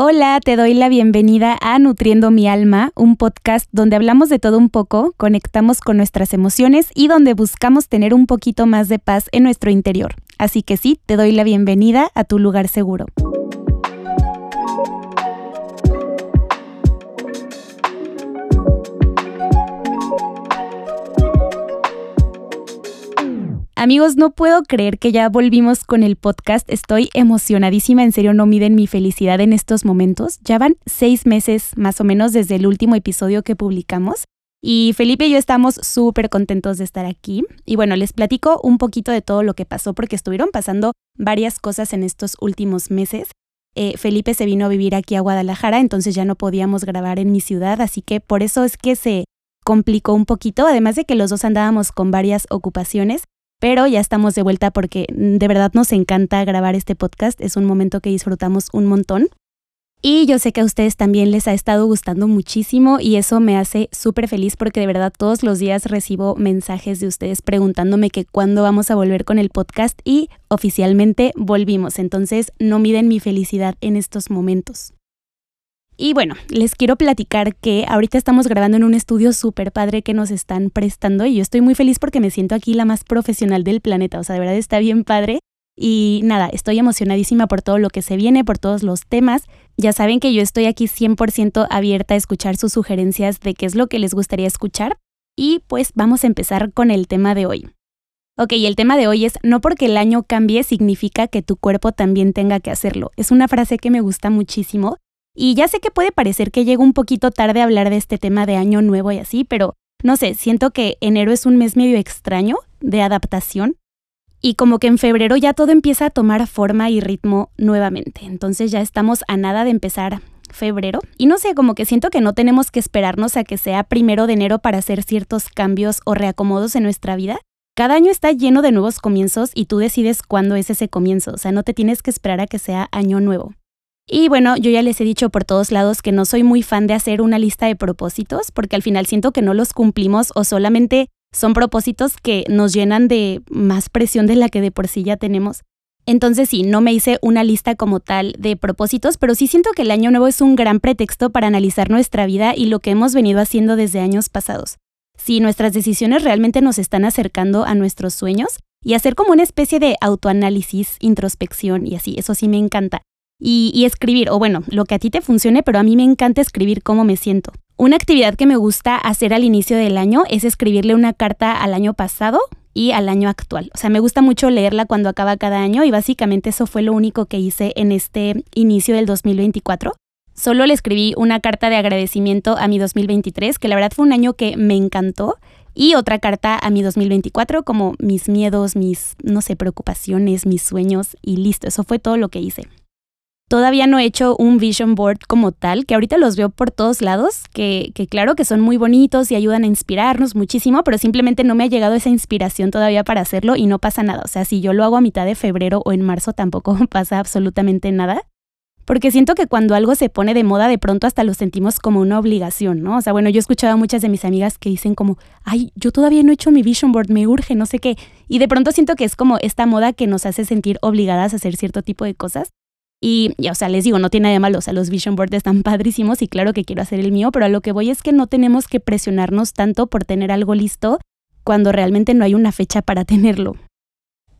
Hola, te doy la bienvenida a Nutriendo mi alma, un podcast donde hablamos de todo un poco, conectamos con nuestras emociones y donde buscamos tener un poquito más de paz en nuestro interior. Así que sí, te doy la bienvenida a tu lugar seguro. Amigos, no puedo creer que ya volvimos con el podcast. Estoy emocionadísima, en serio, no miden mi felicidad en estos momentos. Ya van seis meses más o menos desde el último episodio que publicamos. Y Felipe y yo estamos súper contentos de estar aquí. Y bueno, les platico un poquito de todo lo que pasó porque estuvieron pasando varias cosas en estos últimos meses. Eh, Felipe se vino a vivir aquí a Guadalajara, entonces ya no podíamos grabar en mi ciudad, así que por eso es que se complicó un poquito, además de que los dos andábamos con varias ocupaciones pero ya estamos de vuelta porque mm, de verdad nos encanta grabar este podcast, es un momento que disfrutamos un montón. Y yo sé que a ustedes también les ha estado gustando muchísimo y eso me hace súper feliz porque de verdad todos los días recibo mensajes de ustedes preguntándome que cuándo vamos a volver con el podcast y oficialmente volvimos. Entonces no miden mi felicidad en estos momentos. Y bueno, les quiero platicar que ahorita estamos grabando en un estudio súper padre que nos están prestando y yo estoy muy feliz porque me siento aquí la más profesional del planeta, o sea, de verdad está bien padre. Y nada, estoy emocionadísima por todo lo que se viene, por todos los temas. Ya saben que yo estoy aquí 100% abierta a escuchar sus sugerencias de qué es lo que les gustaría escuchar. Y pues vamos a empezar con el tema de hoy. Ok, el tema de hoy es no porque el año cambie significa que tu cuerpo también tenga que hacerlo. Es una frase que me gusta muchísimo y ya sé que puede parecer que llego un poquito tarde a hablar de este tema de año nuevo y así, pero no sé, siento que enero es un mes medio extraño de adaptación y como que en febrero ya todo empieza a tomar forma y ritmo nuevamente. Entonces ya estamos a nada de empezar febrero. Y no sé, como que siento que no tenemos que esperarnos a que sea primero de enero para hacer ciertos cambios o reacomodos en nuestra vida. Cada año está lleno de nuevos comienzos y tú decides cuándo es ese comienzo. O sea, no te tienes que esperar a que sea año nuevo. Y bueno, yo ya les he dicho por todos lados que no soy muy fan de hacer una lista de propósitos porque al final siento que no los cumplimos o solamente son propósitos que nos llenan de más presión de la que de por sí ya tenemos. Entonces sí, no me hice una lista como tal de propósitos, pero sí siento que el año nuevo es un gran pretexto para analizar nuestra vida y lo que hemos venido haciendo desde años pasados. Si nuestras decisiones realmente nos están acercando a nuestros sueños y hacer como una especie de autoanálisis, introspección y así, eso sí me encanta y, escribir, o bueno, lo que a ti te funcione, pero a mí me encanta escribir cómo me siento. Una actividad que me gusta hacer al inicio del año es escribirle una carta al año pasado y al año actual. O sea, me gusta mucho leerla cuando acaba cada año y básicamente eso fue lo único que hice en este inicio del 2024. Solo le escribí una carta de agradecimiento a mi 2023, que la verdad fue un año que me encantó, y otra carta a mi 2024 como mis miedos, mis, no sé, preocupaciones, mis sueños y listo, eso fue todo lo que hice. Todavía no he hecho un vision board como tal, que ahorita los veo por todos lados, que, claro que son muy bonitos y ayudan a inspirarnos muchísimo, pero simplemente no me ha llegado esa inspiración todavía para hacerlo y no pasa nada. O sea, si yo lo hago a mitad de febrero o en marzo tampoco pasa absolutamente nada. Porque siento que cuando algo se pone de moda, de pronto hasta lo sentimos como una obligación, ¿no? O sea, bueno, yo he escuchado a muchas de mis amigas que dicen como, ay, yo todavía no he hecho mi vision board, me urge, no sé qué. Y de pronto siento que es como esta moda que nos hace sentir obligadas a hacer cierto tipo de cosas. Y, o sea, les digo, no tiene nada de malo, o sea, los vision boards están padrísimos y claro que quiero hacer el mío, pero a lo que voy es que no tenemos que presionarnos tanto por tener algo listo cuando realmente no hay una fecha para tenerlo.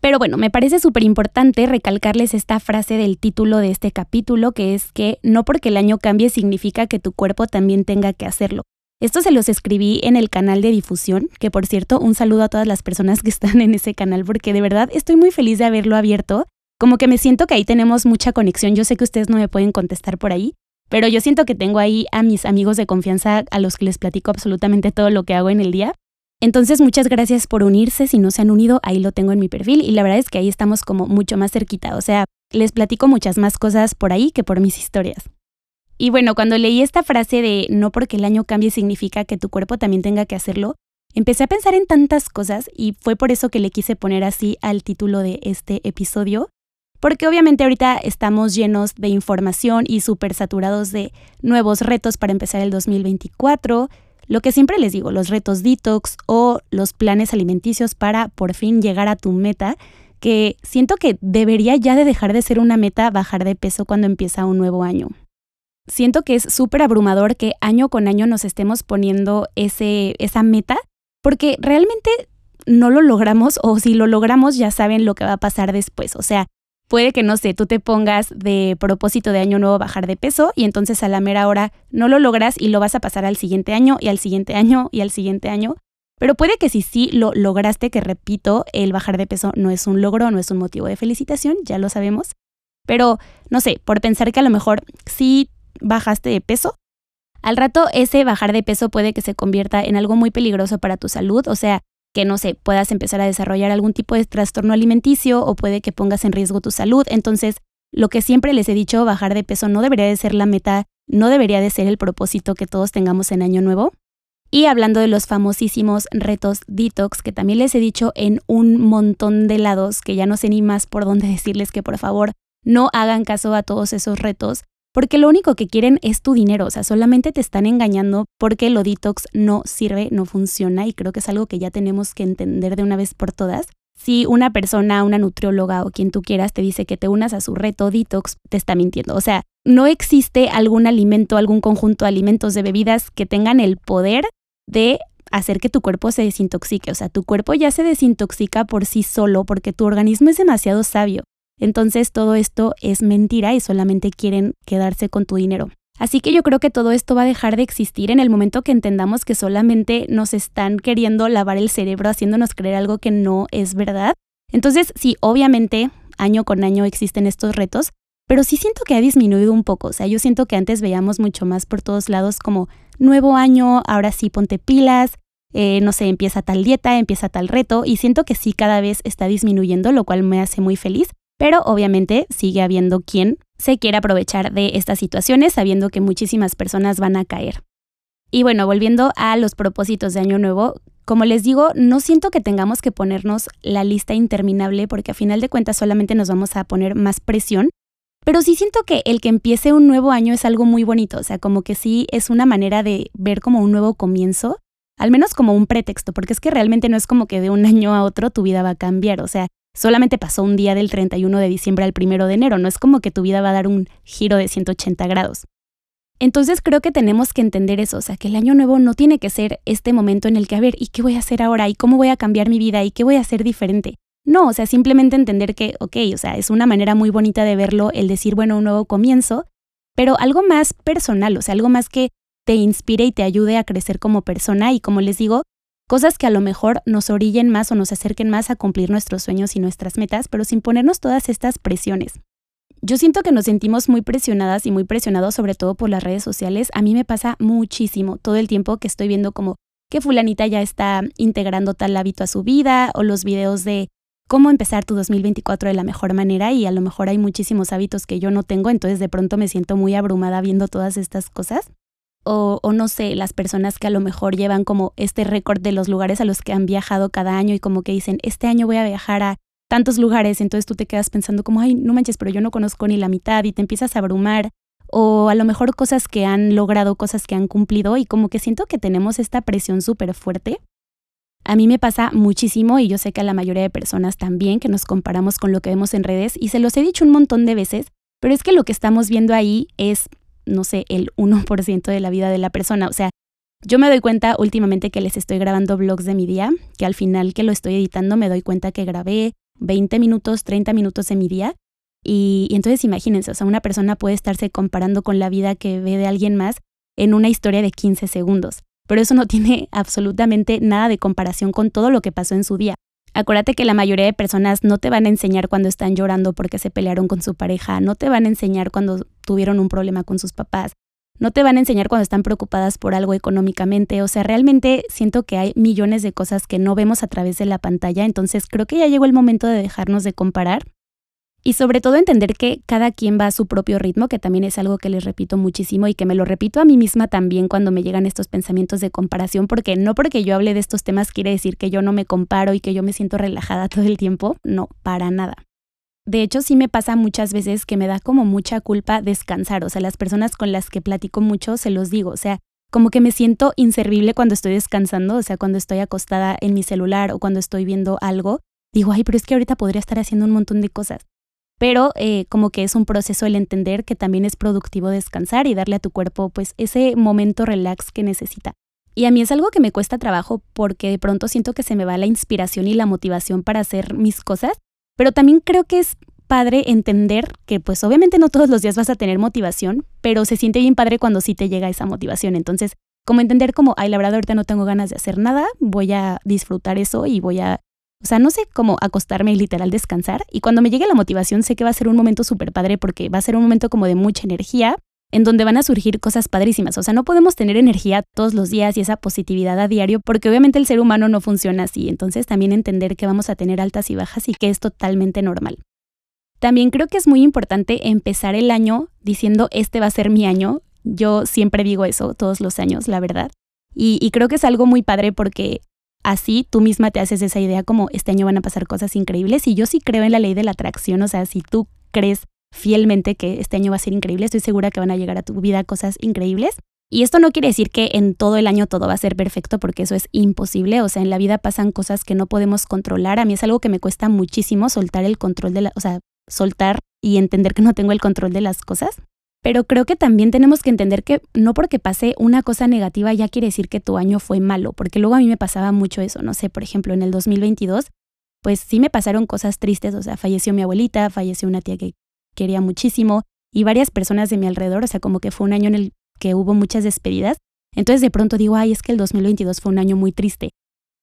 Pero bueno, me parece súper importante recalcarles esta frase del título de este capítulo, que es que no porque el año cambie significa que tu cuerpo también tenga que hacerlo. Esto se los escribí en el canal de difusión, que por cierto, un saludo a todas las personas que están en ese canal, porque de verdad estoy muy feliz de haberlo abierto como que me siento que ahí tenemos mucha conexión. Yo sé que ustedes no me pueden contestar por ahí, pero yo siento que tengo ahí a mis amigos de confianza a los que les platico absolutamente todo lo que hago en el día. Entonces, muchas gracias por unirse. Si no se han unido, ahí lo tengo en mi perfil y la verdad es que ahí estamos como mucho más cerquita. O sea, les platico muchas más cosas por ahí que por mis historias. Y bueno, cuando leí esta frase de no porque el año cambie significa que tu cuerpo también tenga que hacerlo, empecé a pensar en tantas cosas y fue por eso que le quise poner así al título de este episodio, porque obviamente ahorita estamos llenos de información y súper saturados de nuevos retos para empezar el 2024. Lo que siempre les digo, los retos detox o los planes alimenticios para por fin llegar a tu meta, que siento que debería ya de dejar de ser una meta bajar de peso cuando empieza un nuevo año. siento que es súper abrumador que año con año nos estemos poniendo ese, esa meta, porque realmente no lo logramos o si lo logramos ya saben lo que va a pasar después. O sea, puede que, no sé, tú te pongas de propósito de año nuevo bajar de peso y entonces a la mera hora no lo logras y lo vas a pasar al siguiente año y al siguiente año y al siguiente año. Pero puede que si sí lo lograste, que repito, el bajar de peso no es un logro, no es un motivo de felicitación, ya lo sabemos. Pero, no sé, por pensar que a lo mejor sí bajaste de peso, al rato ese bajar de peso puede que se convierta en algo muy peligroso para tu salud, o sea, que no sé, puedas empezar a desarrollar algún tipo de trastorno alimenticio o puede que pongas en riesgo tu salud. Entonces, lo que siempre les he dicho, bajar de peso no debería de ser la meta, no debería de ser el propósito que todos tengamos en año nuevo. Y hablando de los famosísimos retos detox, que también les he dicho en un montón de lados, que ya no sé ni más por dónde decirles que por favor no hagan caso a todos esos retos, porque lo único que quieren es tu dinero, o sea, solamente te están engañando porque lo detox no sirve, no funciona y creo que es algo que ya tenemos que entender de una vez por todas. Si una persona, una nutrióloga o quien tú quieras te dice que te unas a su reto detox, te está mintiendo. O sea, no existe algún alimento, algún conjunto de alimentos, de bebidas que tengan el poder de hacer que tu cuerpo se desintoxique. O sea, tu cuerpo ya se desintoxica por sí solo porque tu organismo es demasiado sabio. Entonces todo esto es mentira y solamente quieren quedarse con tu dinero. Así que yo creo que todo esto va a dejar de existir en el momento que entendamos que solamente nos están queriendo lavar el cerebro haciéndonos creer algo que no es verdad. Entonces, sí, obviamente, año con año existen estos retos, pero sí siento que ha disminuido un poco. O sea, yo siento que antes veíamos mucho más por todos lados como nuevo año, ahora sí ponte pilas, eh, no sé, empieza tal dieta, empieza tal reto, y siento que sí cada vez está disminuyendo, lo cual me hace muy feliz. Pero obviamente sigue habiendo quien se quiera aprovechar de estas situaciones sabiendo que muchísimas personas van a caer. Y bueno, volviendo a los propósitos de Año Nuevo, como les digo, no siento que tengamos que ponernos la lista interminable porque a final de cuentas solamente nos vamos a poner más presión, pero sí siento que el que empiece un nuevo año es algo muy bonito, o sea, como que sí es una manera de ver como un nuevo comienzo, al menos como un pretexto, porque es que realmente no es como que de un año a otro tu vida va a cambiar, o sea, solamente pasó un día del 31 de diciembre al 1 de enero, no es como que tu vida va a dar un giro de 180 grados. Entonces creo que tenemos que entender eso, o sea, que el año nuevo no tiene que ser este momento en el que, a ver, ¿y qué voy a hacer ahora? ¿Y cómo voy a cambiar mi vida? ¿Y qué voy a hacer diferente? No, o sea, simplemente entender que, ok, o sea, es una manera muy bonita de verlo el decir, bueno, un nuevo comienzo, pero algo más personal, o sea, algo más que te inspire y te ayude a crecer como persona y como les digo, Cosas que a lo mejor nos orillen más o nos acerquen más a cumplir nuestros sueños y nuestras metas, pero sin ponernos todas estas presiones. Yo siento que nos sentimos muy presionadas y muy presionados sobre todo por las redes sociales. A mí me pasa muchísimo todo el tiempo que estoy viendo como que fulanita ya está integrando tal hábito a su vida o los videos de cómo empezar tu 2024 de la mejor manera y a lo mejor hay muchísimos hábitos que yo no tengo, entonces de pronto me siento muy abrumada viendo todas estas cosas o, no sé, las personas que a lo mejor llevan como este récord de los lugares a los que han viajado cada año y como que dicen, este año voy a viajar a tantos lugares, entonces tú te quedas pensando como, ay, no manches, pero yo no conozco ni la mitad y te empiezas a abrumar, o a lo mejor cosas que han logrado, cosas que han cumplido y como que siento que tenemos esta presión súper fuerte. A mí me pasa muchísimo y yo sé que a la mayoría de personas también que nos comparamos con lo que vemos en redes y se los he dicho un montón de veces, pero es que lo que estamos viendo ahí es no sé, el 1% de la vida de la persona. O sea, yo me doy cuenta últimamente que les estoy grabando vlogs de mi día, que al final que lo estoy editando me doy cuenta que grabé 20 minutos, 30 minutos de mi día. Y, entonces imagínense, o sea, una persona puede estarse comparando con la vida que ve de alguien más en una historia de 15 segundos. Pero eso no tiene absolutamente nada de comparación con todo lo que pasó en su día. Acuérdate que la mayoría de personas no te van a enseñar cuando están llorando porque se pelearon con su pareja, no te van a enseñar cuando tuvieron un problema con sus papás, no te van a enseñar cuando están preocupadas por algo económicamente. O sea, realmente siento que hay millones de cosas que no vemos a través de la pantalla, entonces creo que ya llegó el momento de dejarnos de comparar y sobre todo entender que cada quien va a su propio ritmo, que también es algo que les repito muchísimo y que me lo repito a mí misma también cuando me llegan estos pensamientos de comparación, porque no porque yo hable de estos temas quiere decir que yo no me comparo y que yo me siento relajada todo el tiempo, no, para nada. De hecho, sí me pasa muchas veces que me da como mucha culpa descansar, o sea, las personas con las que platico mucho se los digo, o sea, como que me siento inservible cuando estoy descansando, o sea, cuando estoy acostada en mi celular o cuando estoy viendo algo, digo, ay, pero es que ahorita podría estar haciendo un montón de cosas. Pero eh, como que es un proceso el entender que también es productivo descansar y darle a tu cuerpo pues ese momento relax que necesita. Y a mí es algo que me cuesta trabajo porque de pronto siento que se me va la inspiración y la motivación para hacer mis cosas, pero también creo que es padre entender que pues obviamente no todos los días vas a tener motivación, pero se siente bien padre cuando sí te llega esa motivación. Entonces, como entender como, ay, la verdad ahorita no tengo ganas de hacer nada, voy a disfrutar eso y voy a o sea, no sé cómo acostarme y literal descansar. Y cuando me llegue la motivación, sé que va a ser un momento súper padre porque va a ser un momento como de mucha energía, en donde van a surgir cosas padrísimas. O sea, no podemos tener energía todos los días y esa positividad a diario porque obviamente el ser humano no funciona así. Entonces también entender que vamos a tener altas y bajas y que es totalmente normal. También creo que es muy importante empezar el año diciendo este va a ser mi año. Yo siempre digo eso todos los años, la verdad. Y, y creo que es algo muy padre porque así tú misma te haces esa idea como este año van a pasar cosas increíbles y yo sí creo en la ley de la atracción, o sea, si tú crees fielmente que este año va a ser increíble, estoy segura que van a llegar a tu vida cosas increíbles. Y esto no quiere decir que en todo el año todo va a ser perfecto porque eso es imposible, o sea, en la vida pasan cosas que no podemos controlar. A mí es algo que me cuesta muchísimo soltar el control de la, o sea, soltar y entender que no tengo el control de las cosas. Pero creo que también tenemos que entender que no porque pase una cosa negativa ya quiere decir que tu año fue malo, porque luego a mí me pasaba mucho eso, no sé, por ejemplo, en el 2022, pues sí me pasaron cosas tristes, o sea, falleció mi abuelita, falleció una tía que quería muchísimo y varias personas de mi alrededor, o sea, como que fue un año en el que hubo muchas despedidas. Entonces de pronto digo, ay, es que el 2022 fue un año muy triste.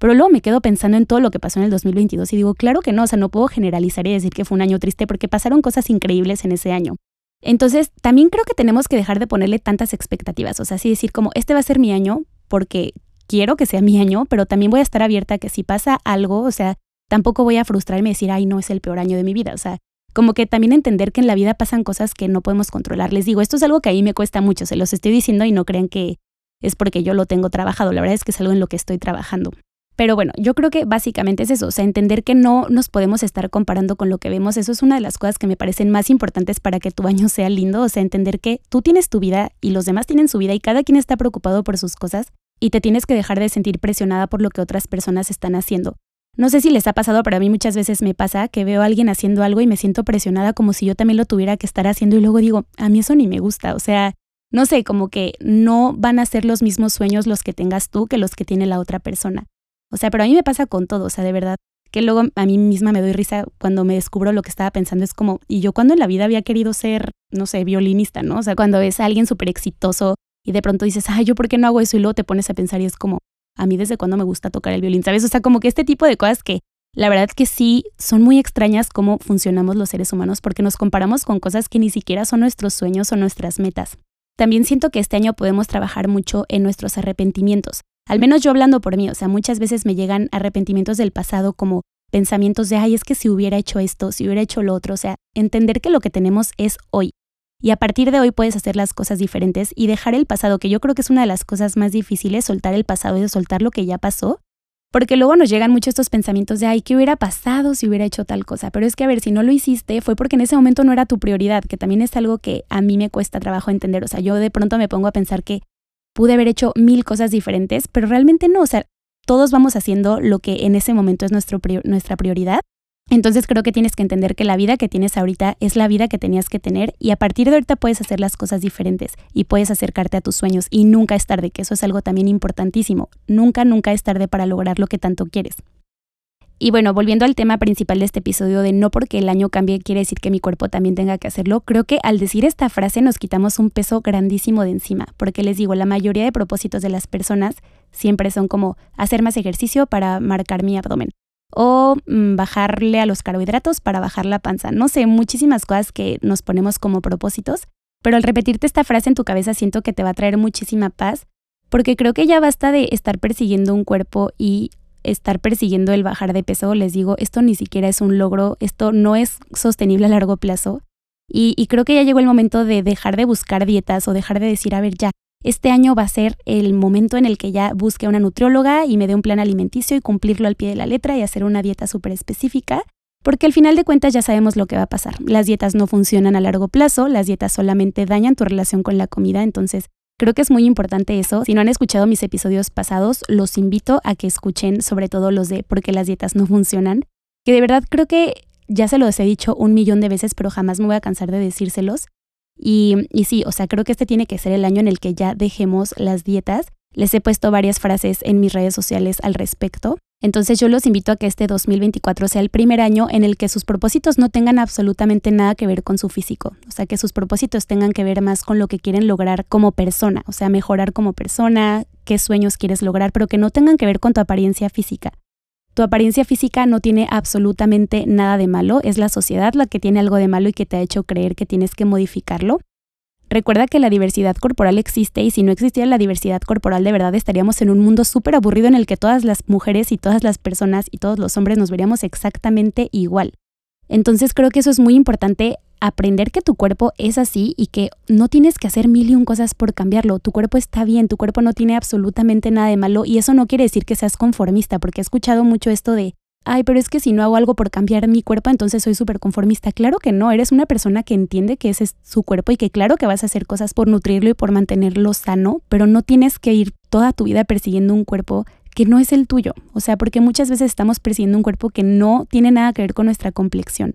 Pero luego me quedo pensando en todo lo que pasó en el 2022 y digo, claro que no, o sea, no puedo generalizar y decir que fue un año triste porque pasaron cosas increíbles en ese año. Entonces, también creo que tenemos que dejar de ponerle tantas expectativas, o sea, así decir como, este va a ser mi año porque quiero que sea mi año, pero también voy a estar abierta a que si pasa algo, o sea, tampoco voy a frustrarme y decir, ay, no es el peor año de mi vida, o sea, como que también entender que en la vida pasan cosas que no podemos controlar. Les digo, esto es algo que a mí me cuesta mucho, se los estoy diciendo y no crean que es porque yo lo tengo trabajado, la verdad es que es algo en lo que estoy trabajando. Pero bueno, yo creo que básicamente es eso, o sea, entender que no nos podemos estar comparando con lo que vemos, eso es una de las cosas que me parecen más importantes para que tu año sea lindo, o sea, entender que tú tienes tu vida y los demás tienen su vida y cada quien está preocupado por sus cosas y te tienes que dejar de sentir presionada por lo que otras personas están haciendo. No sé si les ha pasado, pero a mí muchas veces me pasa que veo a alguien haciendo algo y me siento presionada como si yo también lo tuviera que estar haciendo y luego digo, a mí eso ni me gusta, o sea, no sé, como que no van a ser los mismos sueños los que tengas tú que los que tiene la otra persona. O sea, pero a mí me pasa con todo, o sea, de verdad, que luego a mí misma me doy risa cuando me descubro lo que estaba pensando. Es como, y yo cuando en la vida había querido ser, no sé, violinista, ¿no? O sea, cuando ves a alguien súper exitoso y de pronto dices, ay, ¿yo por qué no hago eso? Y luego te pones a pensar y es como, a mí desde cuando me gusta tocar el violín, ¿sabes? O sea, como que este tipo de cosas que la verdad que sí son muy extrañas cómo funcionamos los seres humanos porque nos comparamos con cosas que ni siquiera son nuestros sueños o nuestras metas. También siento que este año podemos trabajar mucho en nuestros arrepentimientos. Al menos yo hablando por mí, o sea, muchas veces me llegan arrepentimientos del pasado como pensamientos de, ay, es que si hubiera hecho esto, si hubiera hecho lo otro, o sea, entender que lo que tenemos es hoy. Y a partir de hoy puedes hacer las cosas diferentes y dejar el pasado, que yo creo que es una de las cosas más difíciles, soltar el pasado y soltar lo que ya pasó. Porque luego nos llegan mucho estos pensamientos de, ay, ¿qué hubiera pasado si hubiera hecho tal cosa? Pero es que, a ver, si no lo hiciste, fue porque en ese momento no era tu prioridad, que también es algo que a mí me cuesta trabajo entender. O sea, yo de pronto me pongo a pensar que pude haber hecho mil cosas diferentes, pero realmente no, o sea, todos vamos haciendo lo que en ese momento es nuestro, nuestra prioridad. Entonces creo que tienes que entender que la vida que tienes ahorita es la vida que tenías que tener y a partir de ahorita puedes hacer las cosas diferentes y puedes acercarte a tus sueños y nunca es tarde, que eso es algo también importantísimo. Nunca, nunca es tarde para lograr lo que tanto quieres. Y bueno, volviendo al tema principal de este episodio de no porque el año cambie quiere decir que mi cuerpo también tenga que hacerlo, creo que al decir esta frase nos quitamos un peso grandísimo de encima, porque les digo, la mayoría de propósitos de las personas siempre son como hacer más ejercicio para marcar mi abdomen o mm, bajarle a los carbohidratos para bajar la panza. No sé, muchísimas cosas que nos ponemos como propósitos, pero al repetirte esta frase en tu cabeza siento que te va a traer muchísima paz, porque creo que ya basta de estar persiguiendo un cuerpo y estar persiguiendo el bajar de peso, les digo, esto ni siquiera es un logro, esto no es sostenible a largo plazo. Y, creo que ya llegó el momento de dejar de buscar dietas o dejar de decir, a ver, ya, este año va a ser el momento en el que ya busque una nutrióloga y me dé un plan alimenticio y cumplirlo al pie de la letra y hacer una dieta súper específica, porque al final de cuentas ya sabemos lo que va a pasar. Las dietas no funcionan a largo plazo, las dietas solamente dañan tu relación con la comida, entonces Creo que es muy importante eso. Si no han escuchado mis episodios pasados, los invito a que escuchen sobre todo los de por qué las dietas no funcionan. Que de verdad creo que ya se los he dicho un millón de veces, pero jamás me voy a cansar de decírselos. Y, y sí, o sea, creo que este tiene que ser el año en el que ya dejemos las dietas. Les he puesto varias frases en mis redes sociales al respecto. Entonces yo los invito a que este 2024 sea el primer año en el que sus propósitos no tengan absolutamente nada que ver con su físico, o sea, que sus propósitos tengan que ver más con lo que quieren lograr como persona, o sea, mejorar como persona, qué sueños quieres lograr, pero que no tengan que ver con tu apariencia física. Tu apariencia física no tiene absolutamente nada de malo, es la sociedad la que tiene algo de malo y que te ha hecho creer que tienes que modificarlo. Recuerda que la diversidad corporal existe y si no existiera la diversidad corporal de verdad estaríamos en un mundo súper aburrido en el que todas las mujeres y todas las personas y todos los hombres nos veríamos exactamente igual. Entonces creo que eso es muy importante aprender que tu cuerpo es así y que no tienes que hacer mil y un cosas por cambiarlo. Tu cuerpo está bien, tu cuerpo no tiene absolutamente nada de malo y eso no quiere decir que seas conformista porque he escuchado mucho esto de ay, pero es que si no hago algo por cambiar mi cuerpo, entonces soy súper conformista. Claro que no, eres una persona que entiende que ese es su cuerpo y que claro que vas a hacer cosas por nutrirlo y por mantenerlo sano, pero no tienes que ir toda tu vida persiguiendo un cuerpo que no es el tuyo. O sea, porque muchas veces estamos persiguiendo un cuerpo que no tiene nada que ver con nuestra complexión.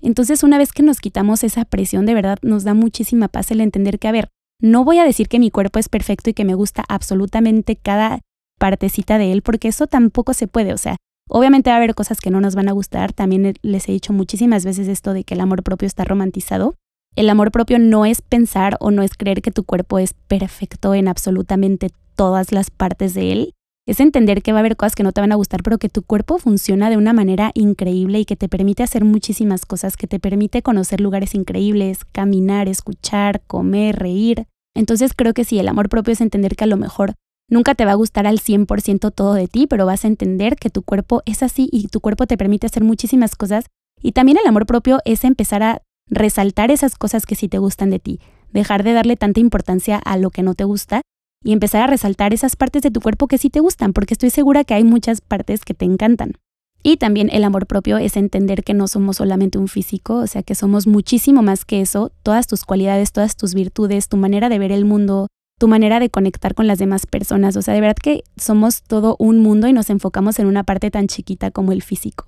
Entonces, una vez que nos quitamos esa presión, de verdad nos da muchísima paz el entender que, a ver, no voy a decir que mi cuerpo es perfecto y que me gusta absolutamente cada partecita de él, porque eso tampoco se puede. O sea, Obviamente va a haber cosas que no nos van a gustar. También les he dicho muchísimas veces esto de que el amor propio está romantizado. El amor propio no es pensar o no es creer que tu cuerpo es perfecto en absolutamente todas las partes de él. Es entender que va a haber cosas que no te van a gustar, pero que tu cuerpo funciona de una manera increíble y que te permite hacer muchísimas cosas, que te permite conocer lugares increíbles, caminar, escuchar, comer, reír. Entonces creo que sí, el amor propio es entender que a lo mejor Nunca te va a gustar al 100% todo de ti, pero vas a entender que tu cuerpo es así y tu cuerpo te permite hacer muchísimas cosas. Y también el amor propio es empezar a resaltar esas cosas que sí te gustan de ti, dejar de darle tanta importancia a lo que no te gusta y empezar a resaltar esas partes de tu cuerpo que sí te gustan, porque estoy segura que hay muchas partes que te encantan. Y también el amor propio es entender que no somos solamente un físico, o sea, que somos muchísimo más que eso, todas tus cualidades, todas tus virtudes, tu manera de ver el mundo, tu manera de conectar con las demás personas. O sea, de verdad que somos todo un mundo y nos enfocamos en una parte tan chiquita como el físico.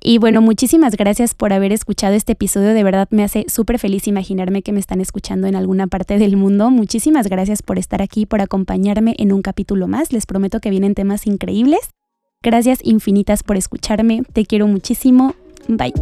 Y bueno, muchísimas gracias por haber escuchado este episodio. De verdad me hace súper feliz imaginarme que me están escuchando en alguna parte del mundo. Muchísimas gracias por estar aquí, por acompañarme en un capítulo más. Les prometo que vienen temas increíbles. Gracias infinitas por escucharme. Te quiero muchísimo. Bye.